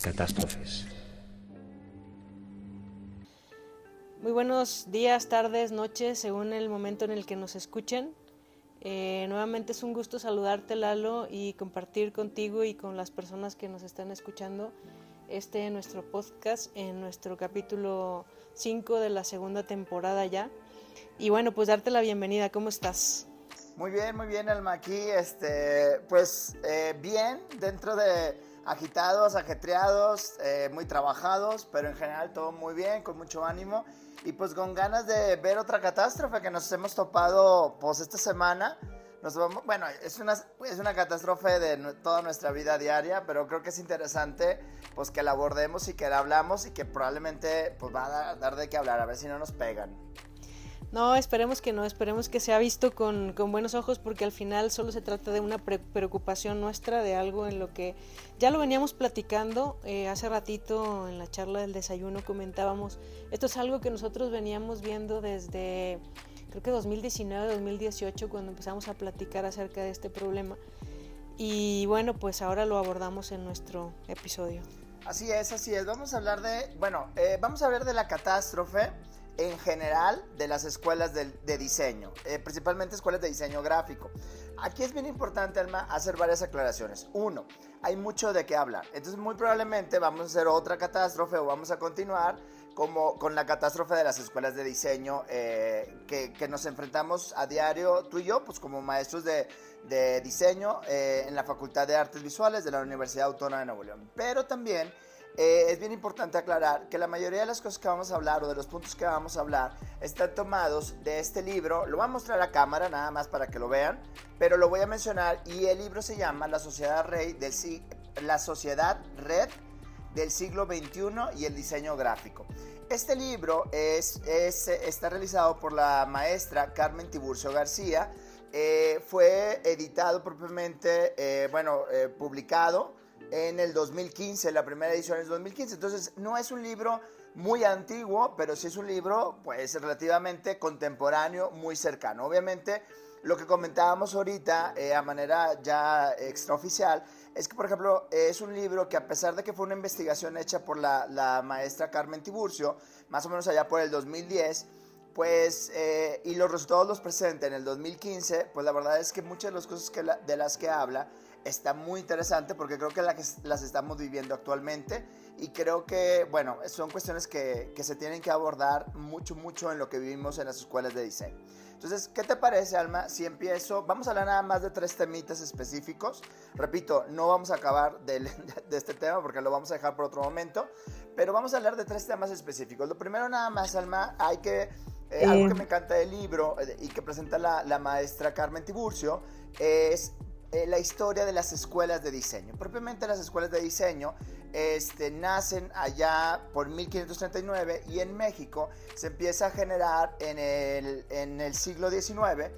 Catástrofes. Muy buenos días, tardes, noches, según el momento en el que nos escuchen. Eh, nuevamente es un gusto saludarte, Lalo, y compartir contigo y con las personas que nos están escuchando este nuestro podcast en nuestro capítulo 5 de la segunda temporada ya. Y bueno, pues darte la bienvenida. ¿Cómo estás? Muy bien, muy bien, Alma. Aquí, este, pues eh, bien, dentro de agitados, ajetreados, eh, muy trabajados, pero en general todo muy bien, con mucho ánimo y pues con ganas de ver otra catástrofe que nos hemos topado pues esta semana. Nos vamos, bueno, es una, es una catástrofe de toda nuestra vida diaria, pero creo que es interesante pues que la abordemos y que la hablamos y que probablemente pues va a dar de qué hablar, a ver si no nos pegan. No, esperemos que no, esperemos que sea visto con, buenos ojos porque al final solo se trata de una preocupación nuestra, de algo en lo que ya lo veníamos platicando eh, hace ratito en la charla del desayuno, comentábamos, esto es algo que nosotros veníamos viendo desde creo que 2019, 2018, cuando empezamos a platicar acerca de este problema. Y bueno, pues ahora lo abordamos en nuestro episodio. Así es, así es. Vamos a hablar de, bueno, eh, vamos a hablar de la catástrofe en general de las escuelas de, diseño, eh, principalmente escuelas de diseño gráfico. Aquí es bien importante, Alma, hacer varias aclaraciones. Uno, hay mucho de qué hablar. Entonces, muy probablemente vamos a hacer otra catástrofe o vamos a continuar como con la catástrofe de las escuelas de diseño eh, que, nos enfrentamos a diario tú y yo, pues como maestros de, diseño eh, en la Facultad de Artes Visuales de la Universidad Autónoma de Nuevo León. Pero también eh, es bien importante aclarar que la mayoría de las cosas que vamos a hablar o de los puntos que vamos a hablar están tomados de este libro. Lo voy a mostrar a cámara nada más para que lo vean, pero lo voy a mencionar y el libro se llama La Sociedad Rey del La Sociedad Red del siglo XXI y el diseño gráfico. Este libro es, está realizado por la maestra Carmen Tiburcio García. Eh, fue editado propiamente, eh, bueno, publicado en el 2015, la primera edición es 2015. Entonces, no es un libro muy antiguo, pero sí es un libro, pues, relativamente contemporáneo, muy cercano. Obviamente, lo que comentábamos ahorita, eh, a manera ya extraoficial, es que, por ejemplo, es un libro que a pesar de que fue una investigación hecha por la, maestra Carmen Tiburcio, más o menos allá por el 2010, pues, eh, y los resultados los presenta en el 2015, pues la verdad es que muchas de las cosas que de las que habla está muy interesante porque creo que, las estamos viviendo actualmente y creo que, bueno, son cuestiones que, se tienen que abordar mucho, mucho en lo que vivimos en las escuelas de diseño. Entonces, ¿qué te parece, Alma? Si empiezo, vamos a hablar nada más de tres temitas específicos. Repito, no vamos a acabar de, este tema porque lo vamos a dejar por otro momento, pero vamos a hablar de tres temas específicos. Lo primero, nada más, Alma, hay que... Eh, algo que me encanta del libro eh, y que presenta la, la maestra Carmen Tiburcio es eh, la historia de las escuelas de diseño. Propiamente las escuelas de diseño este, nacen allá por 1539 y en México se empieza a generar en el, en el siglo XIX,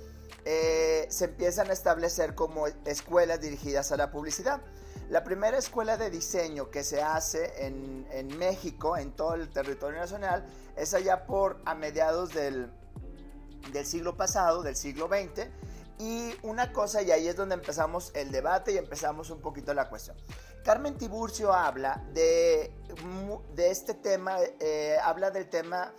eh, se empiezan a establecer como escuelas dirigidas a la publicidad. La primera escuela de diseño que se hace en, en México, en todo el territorio nacional, es allá por a mediados del, del siglo pasado, del siglo XX, y una cosa, y ahí es donde empezamos el debate y empezamos un poquito la cuestión. Carmen Tiburcio habla de, de este tema, eh, habla del tema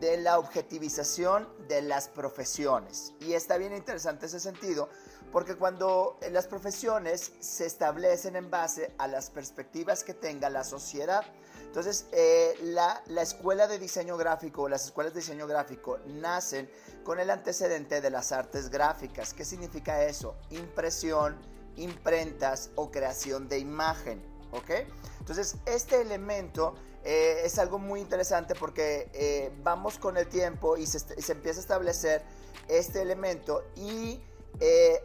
de la objetivización de las profesiones. Y está bien interesante ese sentido, porque cuando las profesiones se establecen en base a las perspectivas que tenga la sociedad, entonces, eh, la, escuela de diseño gráfico, las escuelas de diseño gráfico nacen con el antecedente de las artes gráficas. ¿Qué significa eso? Impresión, imprentas o creación de imagen. ¿Ok? Entonces, este elemento eh, es algo muy interesante porque eh, vamos con el tiempo y se, se, empieza a establecer este elemento y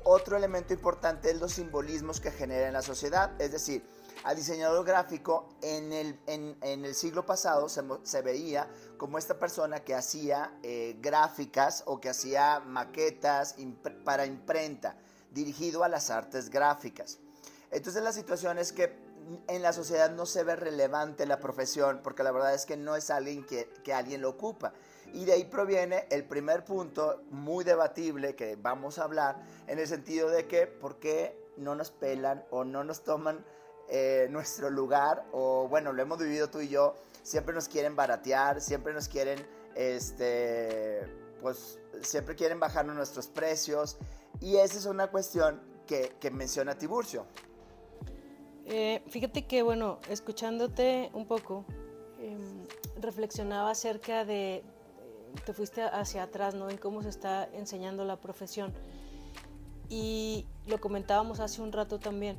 otro elemento importante es los simbolismos que genera en la sociedad. Es decir, al diseñador gráfico en el, en, el siglo pasado se, veía como esta persona que hacía eh, gráficas o que hacía maquetas para imprenta, dirigido a las artes gráficas. Entonces la situación es que en la sociedad no se ve relevante la profesión porque la verdad es que no es alguien que, que alguien lo ocupa. Y de ahí proviene el primer punto muy debatible que vamos a hablar en el sentido de que por qué no nos pelan o no nos toman eh, nuestro lugar, o bueno, lo hemos vivido tú y yo, siempre nos quieren baratear, siempre nos quieren, este, pues, siempre quieren bajar nuestros precios, y esa es una cuestión que, que menciona Tiburcio. Eh, fíjate que, bueno, escuchándote un poco, em, reflexionaba acerca de, te fuiste hacia atrás, ¿no? En cómo se está enseñando la profesión. Y lo comentábamos hace un rato también.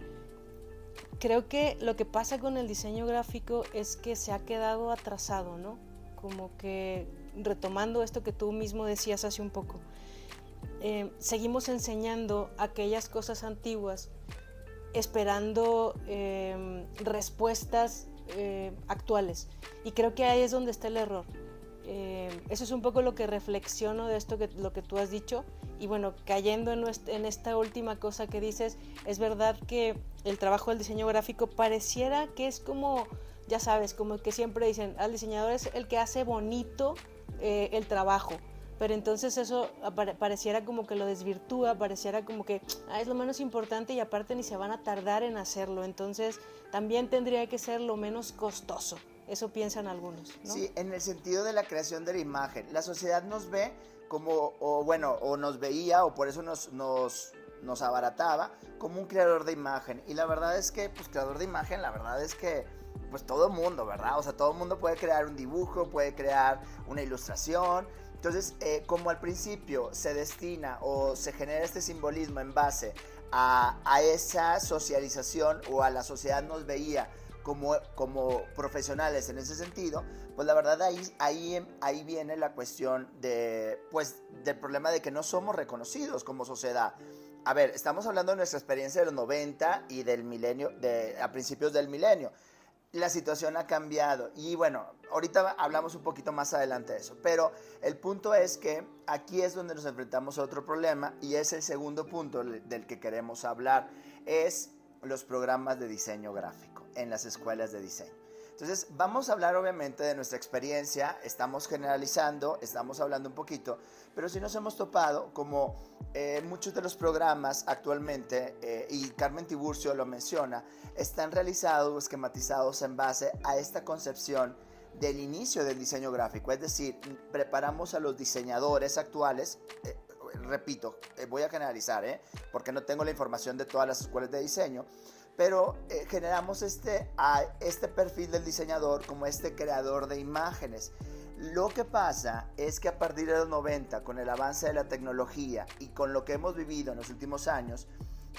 Creo que lo que pasa con el diseño gráfico es que se ha quedado atrasado, ¿no? Como que retomando esto que tú mismo decías hace un poco, eh, seguimos enseñando aquellas cosas antiguas esperando em, respuestas eh, actuales. Y creo que ahí es donde está el error. Em, eso es un poco lo que reflexiono de esto que lo que tú has dicho. Y bueno, cayendo en, en esta última cosa que dices, es verdad que el trabajo del diseño gráfico pareciera que es como, ya sabes, como que siempre dicen, al diseñador es el que hace bonito eh, el trabajo pero entonces eso pareciera como que lo desvirtúa, pareciera como que ah, es lo menos importante y aparte ni se van a tardar en hacerlo, entonces también tendría que ser lo menos costoso. Eso piensan algunos. ¿no? Sí, en el sentido de la creación de la imagen. La sociedad nos ve como, o bueno, o nos veía, o por eso nos, nos, nos abarataba, como un creador de imagen. Y la verdad es que, pues creador de imagen, la verdad es que pues todo mundo, ¿verdad? O sea, todo mundo puede crear un dibujo, puede crear una ilustración, entonces, eh, como al principio se destina o se genera este simbolismo en base a, esa socialización o a la sociedad nos veía como, como profesionales en ese sentido, pues la verdad ahí, ahí, ahí viene la cuestión de, pues, del problema de que no somos reconocidos como sociedad. A ver, estamos hablando de nuestra experiencia de los 90 y del milenio, de, a principios del milenio la situación ha cambiado. Y bueno, ahorita hablamos un poquito más adelante de eso. Pero el punto es que aquí es donde nos enfrentamos a otro problema y es el segundo punto del que queremos hablar. Es los programas de diseño gráfico en las escuelas de diseño. Entonces, vamos a hablar obviamente de nuestra experiencia, estamos generalizando, estamos hablando un poquito, pero si nos hemos topado, como eh, muchos de los programas actualmente, eh, y Carmen Tiburcio lo menciona, están realizados o esquematizados en base a esta concepción del inicio del diseño gráfico, es decir, preparamos a los diseñadores actuales, eh, repito, voy a generalizar, porque no tengo la información de todas las escuelas de diseño, pero eh, generamos este, este perfil del diseñador como este creador de imágenes. Lo que pasa es que a partir de los 90, con el avance de la tecnología y con lo que hemos vivido en los últimos años,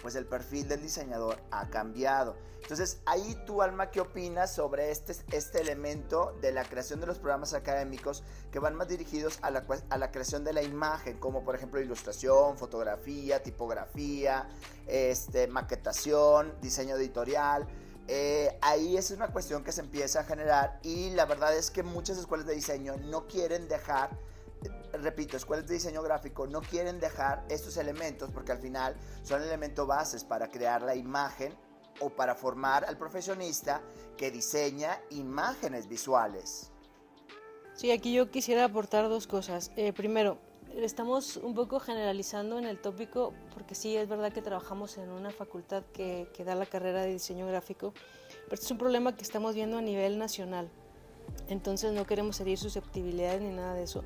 pues el perfil del diseñador ha cambiado. Entonces, ahí tu alma, ¿qué opinas sobre este, este elemento de la creación de los programas académicos que van más dirigidos a la, a la creación de la imagen, como por ejemplo ilustración, fotografía, tipografía, este, maquetación, diseño editorial? Eh, ahí es una cuestión que se empieza a generar y la verdad es que muchas escuelas de diseño no quieren dejar repito, escuelas de diseño gráfico no quieren dejar estos elementos porque al final son elementos bases para crear la imagen o para formar al profesionista que diseña imágenes visuales. Sí, aquí yo quisiera aportar dos cosas. Eh, primero, estamos un poco generalizando en el tópico porque sí, es verdad que trabajamos en una facultad que, que da la carrera de diseño gráfico, pero este es un problema que estamos viendo a nivel nacional. Entonces no queremos herir susceptibilidades ni nada de eso.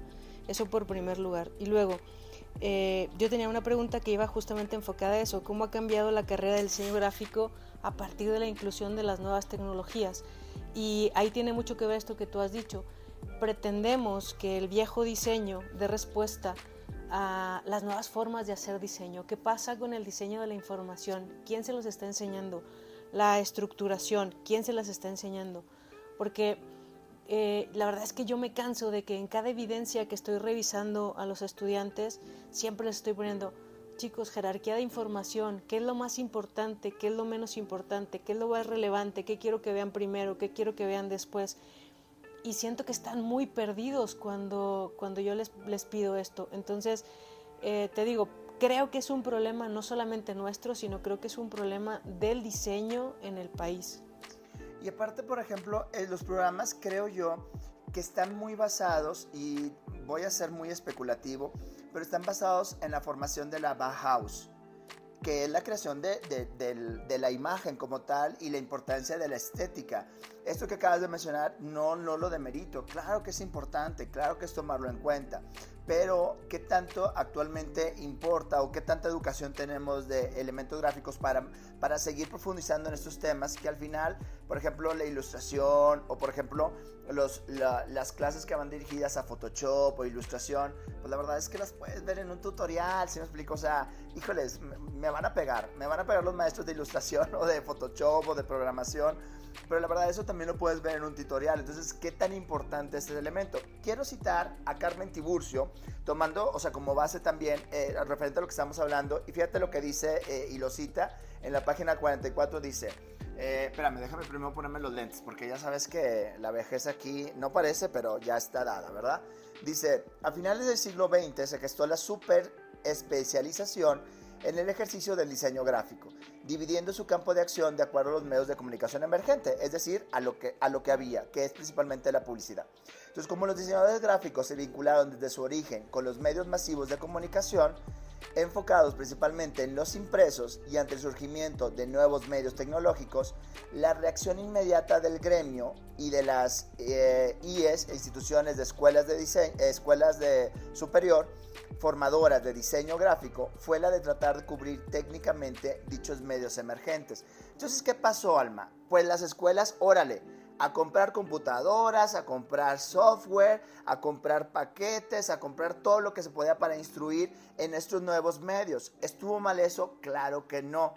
Eso por primer lugar. Y luego, eh, yo tenía una pregunta que iba justamente enfocada a eso, cómo ha cambiado la carrera del diseño gráfico a partir de la inclusión de las nuevas tecnologías. Y ahí tiene mucho que ver esto que tú has dicho. Pretendemos que el viejo diseño dé respuesta a las nuevas formas de hacer diseño. ¿Qué pasa con el diseño de la información? ¿Quién se los está enseñando? La estructuración, ¿quién se las está enseñando? Porque eh, la verdad es que yo me canso de que en cada evidencia que estoy revisando a los estudiantes, siempre les estoy poniendo, chicos, jerarquía de información, qué es lo más importante, qué es lo menos importante, qué es lo más relevante, qué quiero que vean primero, qué quiero que vean después. Y siento que están muy perdidos cuando, cuando yo les, les pido esto. Entonces, eh, te digo, creo que es un problema no solamente nuestro, sino creo que es un problema del diseño en el país. Y aparte, por ejemplo, en los programas creo yo que están muy basados, y voy a ser muy especulativo, pero están basados en la formación de la Bauhaus. que es la creación de, de, la imagen como tal y la importancia de la estética. Esto que acabas de mencionar no, no lo demerito, claro que es importante, claro que es tomarlo en cuenta, pero ¿qué tanto actualmente importa o qué tanta educación tenemos de elementos gráficos para, para seguir profundizando en estos temas que al final, por ejemplo, la ilustración o por ejemplo los, las clases que van dirigidas a Photoshop o ilustración, pues la verdad es que las puedes ver en un tutorial, si me explico, o sea, híjoles, me van a pegar, me van a pegar los maestros de ilustración o de Photoshop o de programación pero la verdad eso también lo puedes ver en un tutorial. Entonces, ¿qué tan importante es este elemento? Quiero citar a Carmen Tiburcio, tomando, o sea, como base también, eh, referente a lo que estamos hablando, y fíjate lo que dice eh, y lo cita en la página 44, dice... Eh, espérame, déjame primero ponerme los lentes, porque ya sabes que la vejez aquí no parece, pero ya está dada, ¿verdad? Dice, a finales del siglo XX se gestó la super especialización en el ejercicio del diseño gráfico, dividiendo su campo de acción de acuerdo a los medios de comunicación emergente, es decir, a lo que, a lo que había, que es principalmente la publicidad. Entonces, como los diseñadores gráficos se vincularon desde su origen con los medios masivos de comunicación, enfocados principalmente en los impresos y ante el surgimiento de nuevos medios tecnológicos, la reacción inmediata del gremio y de las eh, IES, instituciones de escuelas de diseño, escuelas de superior, formadoras de diseño gráfico, fue la de tratar de cubrir técnicamente dichos medios emergentes. Entonces, ¿qué pasó, Alma? Pues las escuelas, órale, a comprar computadoras, a comprar software, a comprar paquetes, a comprar todo lo que se podía para instruir en estos nuevos medios. ¿Estuvo mal eso? Claro que no.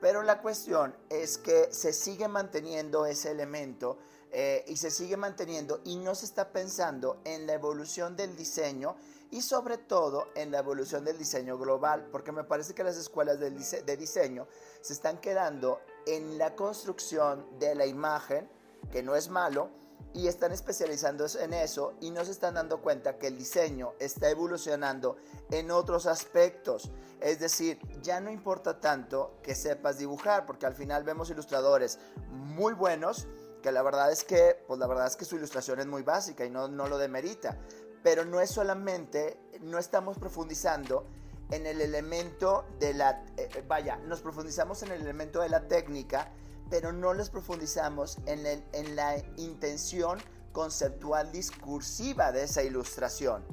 Pero la cuestión es que se sigue manteniendo ese elemento eh, y se sigue manteniendo y no se está pensando en la evolución del diseño y sobre todo en la evolución del diseño global, porque me parece que las escuelas de diseño se están quedando en la construcción de la imagen, que no es malo, y están especializándose en eso y no se están dando cuenta que el diseño está evolucionando en otros aspectos. Es decir, ya no importa tanto que sepas dibujar, porque al final vemos ilustradores muy buenos, la verdad es que, pues la verdad es que su ilustración es muy básica y no, no lo demerita. Pero no es solamente, no estamos profundizando en el elemento de la, eh, vaya, nos profundizamos en el elemento de la técnica, pero no les profundizamos en, en la intención conceptual discursiva de esa ilustración.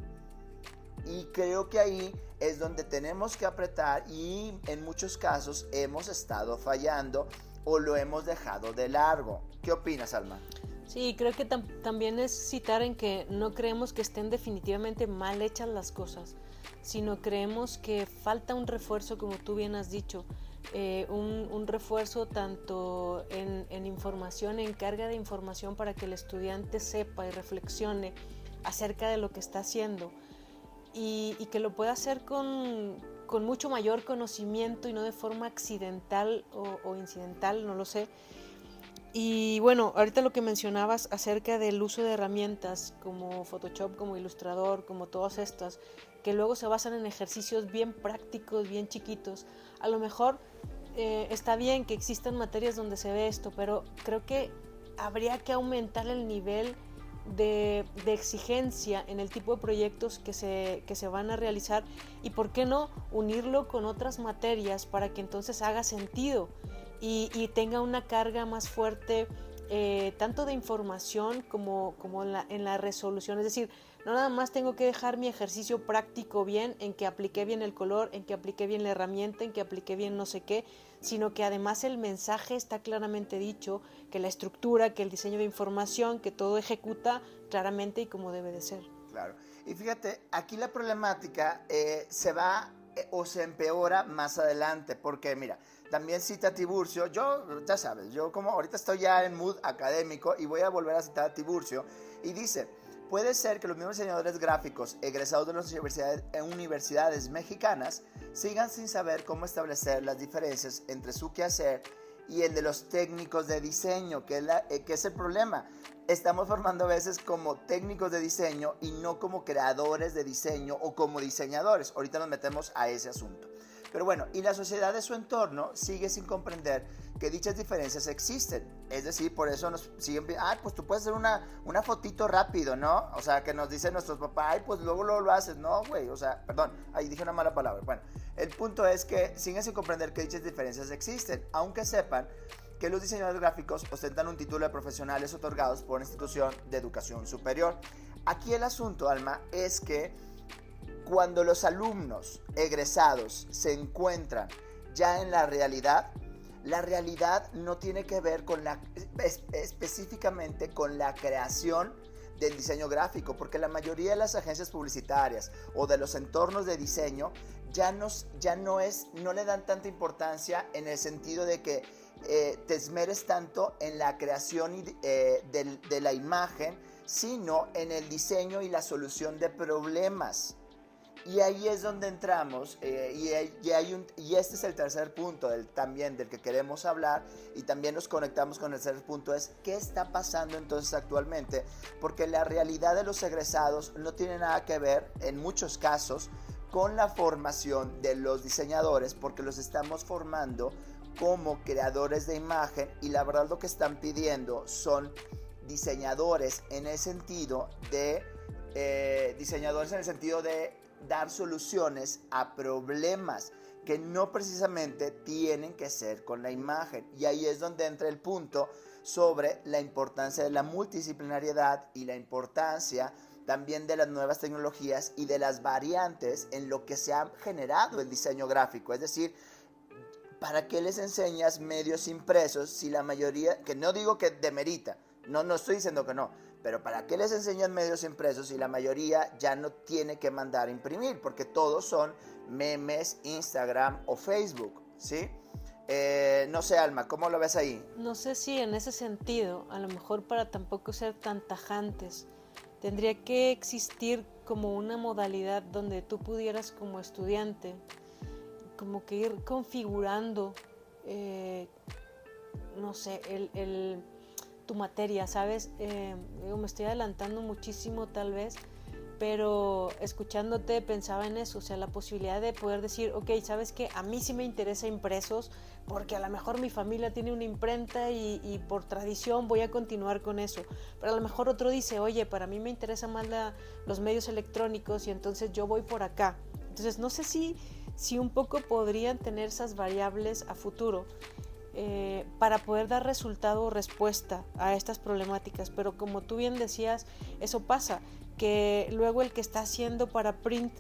Y creo que ahí es donde tenemos que apretar y en muchos casos hemos estado fallando o lo hemos dejado de largo. ¿Qué opinas, Alma? Sí, creo que también es citar en que no creemos que estén definitivamente mal hechas las cosas, sino creemos que falta un refuerzo, como tú bien has dicho, eh, un, refuerzo tanto en, información, en carga de información para que el estudiante sepa y reflexione acerca de lo que está haciendo y, que lo pueda hacer con, mucho mayor conocimiento y no de forma accidental o, incidental, no lo sé. Y bueno, ahorita lo que mencionabas acerca del uso de herramientas como Photoshop, como Ilustrador, como todas estas, que luego se basan en ejercicios bien prácticos, bien chiquitos, a lo mejor eh, está bien que existan materias donde se ve esto, pero creo que habría que aumentar el nivel de, exigencia en el tipo de proyectos que se, que se van a realizar y por qué no unirlo con otras materias para que entonces haga sentido y, tenga una carga más fuerte eh, tanto de información como, como en, la, en la resolución. Es decir, no nada más tengo que dejar mi ejercicio práctico bien, en que apliqué bien el color, en que apliqué bien la herramienta, en que apliqué bien no sé qué, sino que además el mensaje está claramente dicho, que la estructura, que el diseño de información, que todo ejecuta claramente y como debe de ser. Claro. Y fíjate, aquí la problemática eh, se va eh, o se empeora más adelante, porque mira, también cita Tiburcio, yo, ya sabes, yo como ahorita estoy ya en mood académico y voy a volver a citar a Tiburcio, y dice, Puede ser que los mismos diseñadores gráficos egresados de las universidades, universidades mexicanas sigan sin saber cómo establecer las diferencias entre su quehacer y el de los técnicos de diseño, que es, eh, que es el problema. Estamos formando a veces como técnicos de diseño y no como creadores de diseño o como diseñadores. Ahorita nos metemos a ese asunto. Pero bueno, y la sociedad de su entorno sigue sin comprender que dichas diferencias existen. Es decir, por eso nos siguen, ay, pues tú puedes hacer una, una fotito rápido, ¿no? O sea, que nos dicen nuestros papás, ay, pues luego, lo haces. No, güey, o sea, perdón, ahí dije una mala palabra. Bueno, El punto es que sin eso comprender que dichas diferencias existen, aunque sepan que los diseñadores gráficos ostentan un título de profesionales otorgados por una institución de educación superior. Aquí el asunto, Alma, es que cuando los alumnos egresados se encuentran ya en la realidad, la realidad no tiene que ver con la, específicamente con la creación del diseño gráfico, porque la mayoría de las agencias publicitarias o de los entornos de diseño ya, nos, ya no, es, no le dan tanta importancia en el sentido de que eh, te esmeres tanto en la creación eh, de la imagen, sino en el diseño y la solución de problemas. Y ahí es donde entramos, eh, y, este es el tercer punto también del que queremos hablar, y también nos conectamos con el tercer punto, es qué está pasando entonces actualmente, porque la realidad de los egresados no tiene nada que ver, en muchos casos, con la formación de los diseñadores, porque los estamos formando como creadores de imagen, y la verdad lo que están pidiendo son diseñadores en el sentido de... Eh, diseñadores en el sentido de dar soluciones a problemas que no precisamente tienen que ser con la imagen. Y ahí es donde entra el punto sobre la importancia de la multidisciplinariedad y la importancia también de las nuevas tecnologías y de las variantes en lo que se ha generado el diseño gráfico. Es decir, ¿para qué les enseñas medios impresos si la mayoría, que no digo que demerita, no, no estoy diciendo que no, pero ¿para qué les enseñan medios impresos si la mayoría ya no tiene que mandar a imprimir? Porque todos son memes, Instagram o Facebook, ¿sí? Eh, no sé, Alma, ¿cómo lo ves ahí? No sé si en ese sentido, a lo mejor para tampoco ser tan tajantes, tendría que existir como una modalidad donde tú pudieras como estudiante, como que ir configurando, eh, no sé, el tu materia, ¿sabes? Eh, me estoy adelantando muchísimo tal vez, pero escuchándote pensaba en eso, o sea, la posibilidad de poder decir, ok, ¿sabes qué? A mí sí me interesa impresos, porque a lo mejor mi familia tiene una imprenta y, por tradición voy a continuar con eso, pero a lo mejor otro dice, oye, para mí me interesa más los medios electrónicos y entonces yo voy por acá. Entonces, no sé si, si un poco podrían tener esas variables a futuro. Eh, para poder dar resultado o respuesta a estas problemáticas. Pero como tú bien decías, eso pasa, que luego el que está haciendo para print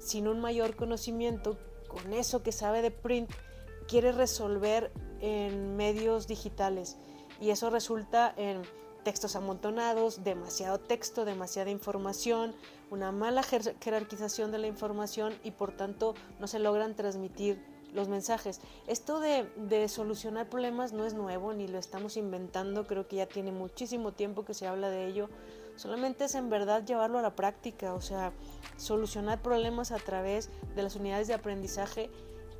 sin un mayor conocimiento, con eso que sabe de print, quiere resolver en medios digitales y eso resulta en textos amontonados, demasiado texto, demasiada información, una mala jerarquización de la información y por tanto no se logran transmitir los mensajes. Esto de, solucionar problemas no es nuevo ni lo estamos inventando, creo que ya tiene muchísimo tiempo que se habla de ello. Solamente es en verdad llevarlo a la práctica, o sea, solucionar problemas a través de las unidades de aprendizaje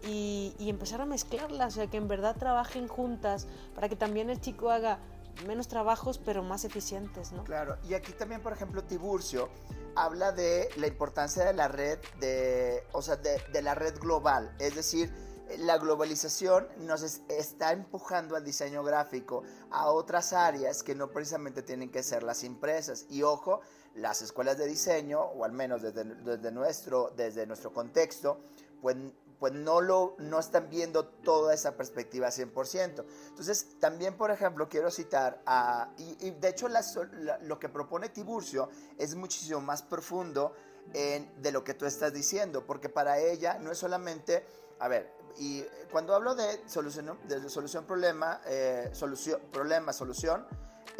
y, y empezar a mezclarlas, o sea, que en verdad trabajen juntas para que también el chico haga menos trabajos pero más eficientes, ¿no? Claro, y aquí también, por ejemplo, Tiburcio habla de la importancia de la red, de, o sea, de, la red global, es decir, la globalización nos está empujando al diseño gráfico a otras áreas que no precisamente tienen que ser las impresas. Y ojo, las escuelas de diseño, o al menos desde, desde nuestro, desde nuestro contexto, pues pues no, lo, no están viendo toda esa perspectiva 100%. Entonces, también, por ejemplo, quiero citar a, y, de hecho lo que propone Tiburcio es muchísimo más profundo en, de lo que tú estás diciendo, porque para ella no es solamente, a ver, y cuando hablo de solución, de solución problema, eh, solución, problema, solución,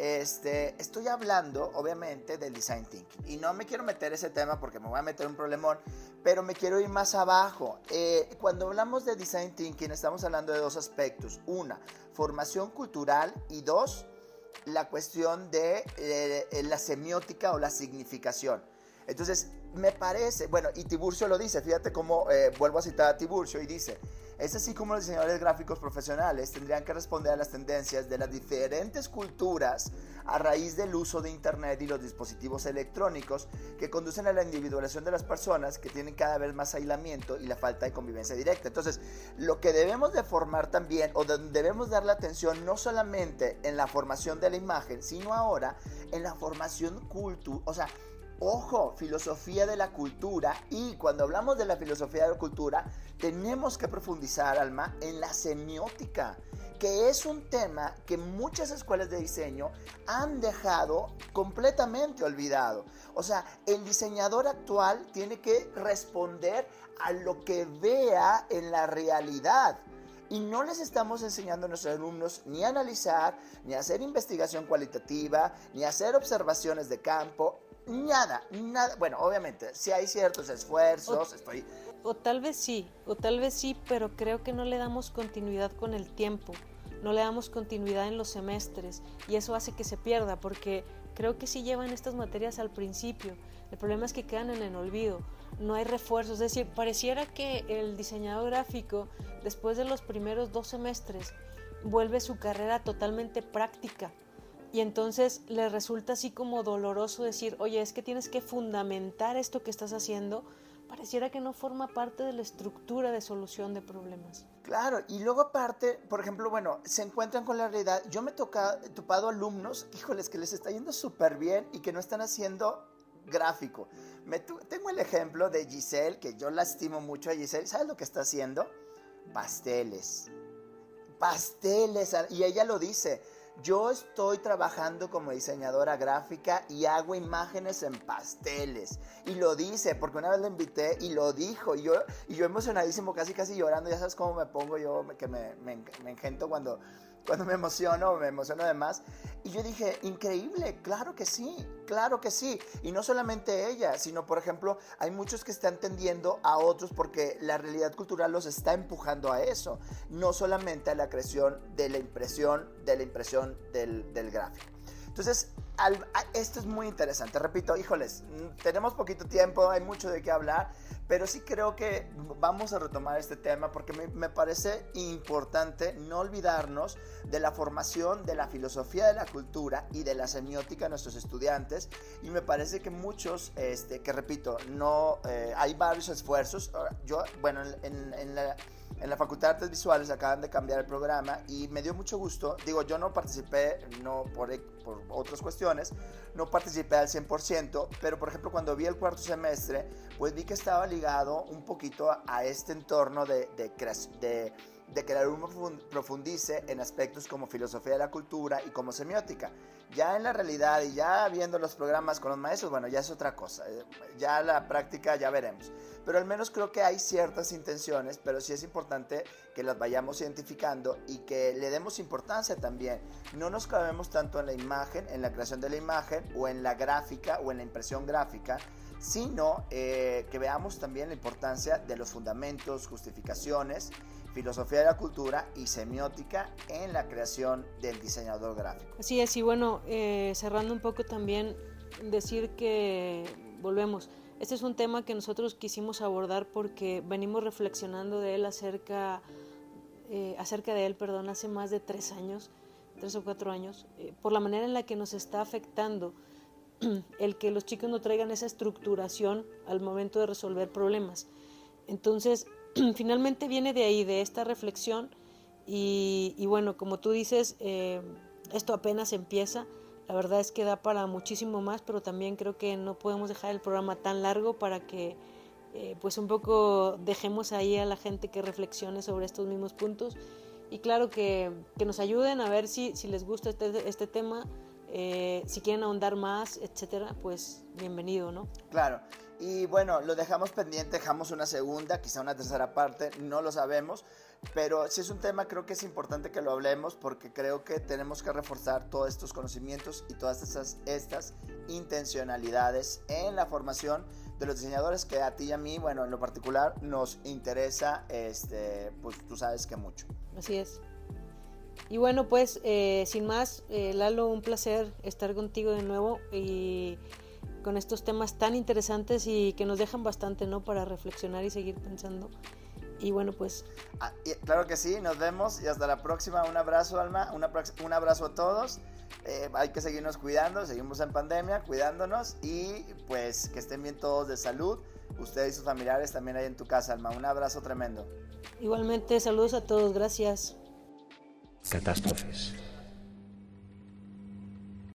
este, estoy hablando, obviamente, del design thinking. Y no me quiero meter ese tema porque me voy a meter un problemón, pero me quiero ir más abajo. Eh, cuando hablamos de design thinking, estamos hablando de dos aspectos. Una, formación cultural y dos, la cuestión de eh, la semiótica o la significación. Entonces, me parece, bueno, y Tiburcio lo dice, fíjate cómo eh, vuelvo a citar a Tiburcio y dice, es así como los diseñadores gráficos profesionales tendrían que responder a las tendencias de las diferentes culturas a raíz del uso de Internet y los dispositivos electrónicos que conducen a la individualización de las personas que tienen cada vez más aislamiento y la falta de convivencia directa. Entonces, lo que debemos de formar también, o debemos dar la atención no solamente en la formación de la imagen, sino ahora en la formación cultural, o sea, Ojo, filosofía de la cultura y cuando hablamos de la filosofía de la cultura tenemos que profundizar, Alma, en la semiótica, que es un tema que muchas escuelas de diseño han dejado completamente olvidado. O sea, el diseñador actual tiene que responder a lo que vea en la realidad. Y no les estamos enseñando a nuestros alumnos ni a analizar, ni a hacer investigación cualitativa, ni a hacer observaciones de campo, nada, nada. Bueno, obviamente, si hay ciertos esfuerzos, estoy... O tal vez sí, o tal vez sí, pero creo que no le damos continuidad con el tiempo, no le damos continuidad en los semestres y eso hace que se pierda porque creo que sí llevan estas materias al principio. El problema es que quedan en el olvido no hay refuerzos. Es decir, pareciera que el diseñador gráfico, después de los primeros dos semestres, vuelve su carrera totalmente práctica. Y entonces le resulta así como doloroso decir, oye, es que tienes que fundamentar esto que estás haciendo. Pareciera que no forma parte de la estructura de solución de problemas. Claro, y luego aparte, por ejemplo, bueno, se encuentran con la realidad. Yo me he topado alumnos, híjoles, que les está yendo súper bien y que no están haciendo gráfico. Me tengo el ejemplo de Giselle, que yo la estimo mucho a Giselle. ¿Sabes lo que está haciendo? Pasteles. Pasteles. Y ella lo dice. Yo estoy trabajando como diseñadora gráfica y hago imágenes en pasteles. Y lo dice, porque una vez la invité y lo dijo. Y yo, y yo emocionadísimo, casi casi llorando. Ya sabes cómo me pongo yo, que me, me, me engento cuando cuando me emociono, me emociono además. Y yo dije, increíble, claro que sí, claro que sí. Y no solamente ella, sino por ejemplo, hay muchos que están tendiendo a otros porque la realidad cultural los está empujando a eso. No solamente a la creación de la impresión, de la impresión del, del gráfico. Entonces, esto es muy interesante. Repito, híjoles, tenemos poquito tiempo, hay mucho de qué hablar, pero sí creo que vamos a retomar este tema porque me, me, parece importante no olvidarnos de la formación de la filosofía de la cultura y de la semiótica de nuestros estudiantes. Y me parece que muchos, este, que repito, no eh, hay varios esfuerzos. Yo, bueno, en, en la en la Facultad de Artes Visuales acaban de cambiar el programa y me dio mucho gusto. Digo, yo no participé, no por, por otras cuestiones, no participé al 100%, pero por ejemplo cuando vi el cuarto semestre, pues vi que estaba ligado un poquito a, este entorno de, de, de de que el alumno profundice en aspectos como filosofía de la cultura y como semiótica. Ya en la realidad y ya viendo los programas con los maestros, bueno, ya es otra cosa. Eh, ya la práctica ya veremos. Pero al menos creo que hay ciertas intenciones, pero sí es importante que las vayamos identificando y que le demos importancia también. No nos clavemos tanto en la imagen, en la creación de la imagen o en la gráfica o en la impresión gráfica, sino eh, que veamos también la importancia de los fundamentos, justificaciones filosofía de la cultura y semiótica en la creación del diseñador gráfico. Así es, y bueno, eh, cerrando un poco también, decir que volvemos. Este es un tema que nosotros quisimos abordar porque venimos reflexionando de él acerca, eh, acerca de él, perdón, hace más de tres años, tres o cuatro años, eh, por la manera en la que nos está afectando el que los chicos no traigan esa estructuración al momento de resolver problemas. Entonces, finalmente viene de ahí, de esta reflexión. Y, bueno, como tú dices, eh, esto apenas empieza. La verdad es que da para muchísimo más, pero también creo que no podemos dejar el programa tan largo para que eh, pues un poco dejemos ahí a la gente que reflexione sobre estos mismos puntos. Y claro que, que nos ayuden a ver si, si les gusta este, este tema, eh, si quieren ahondar más, etcétera, pues bienvenido, ¿no? Claro. Y bueno, lo dejamos pendiente, dejamos una segunda, quizá una tercera parte, no lo sabemos, pero si es un tema creo que es importante que lo hablemos porque creo que tenemos que reforzar todos estos conocimientos y todas estas, estas intencionalidades en la formación de los diseñadores que a ti y a mí, bueno, en lo particular nos interesa, este, pues tú sabes que mucho. Así es. Y bueno, pues eh, sin más, eh, Lalo, un placer estar contigo de nuevo con estos temas tan interesantes y que nos dejan bastante, ¿no? Para reflexionar y seguir pensando. Y bueno, pues... Ah, claro que sí, nos vemos y hasta la próxima. Un abrazo, Alma, un abrazo a todos. Eh, hay que seguirnos cuidando, seguimos en pandemia, cuidándonos y pues que estén bien todos de salud. Ustedes y sus familiares también ahí en tu casa, Alma. Un abrazo tremendo. Igualmente, saludos a todos, gracias. Catástrofes.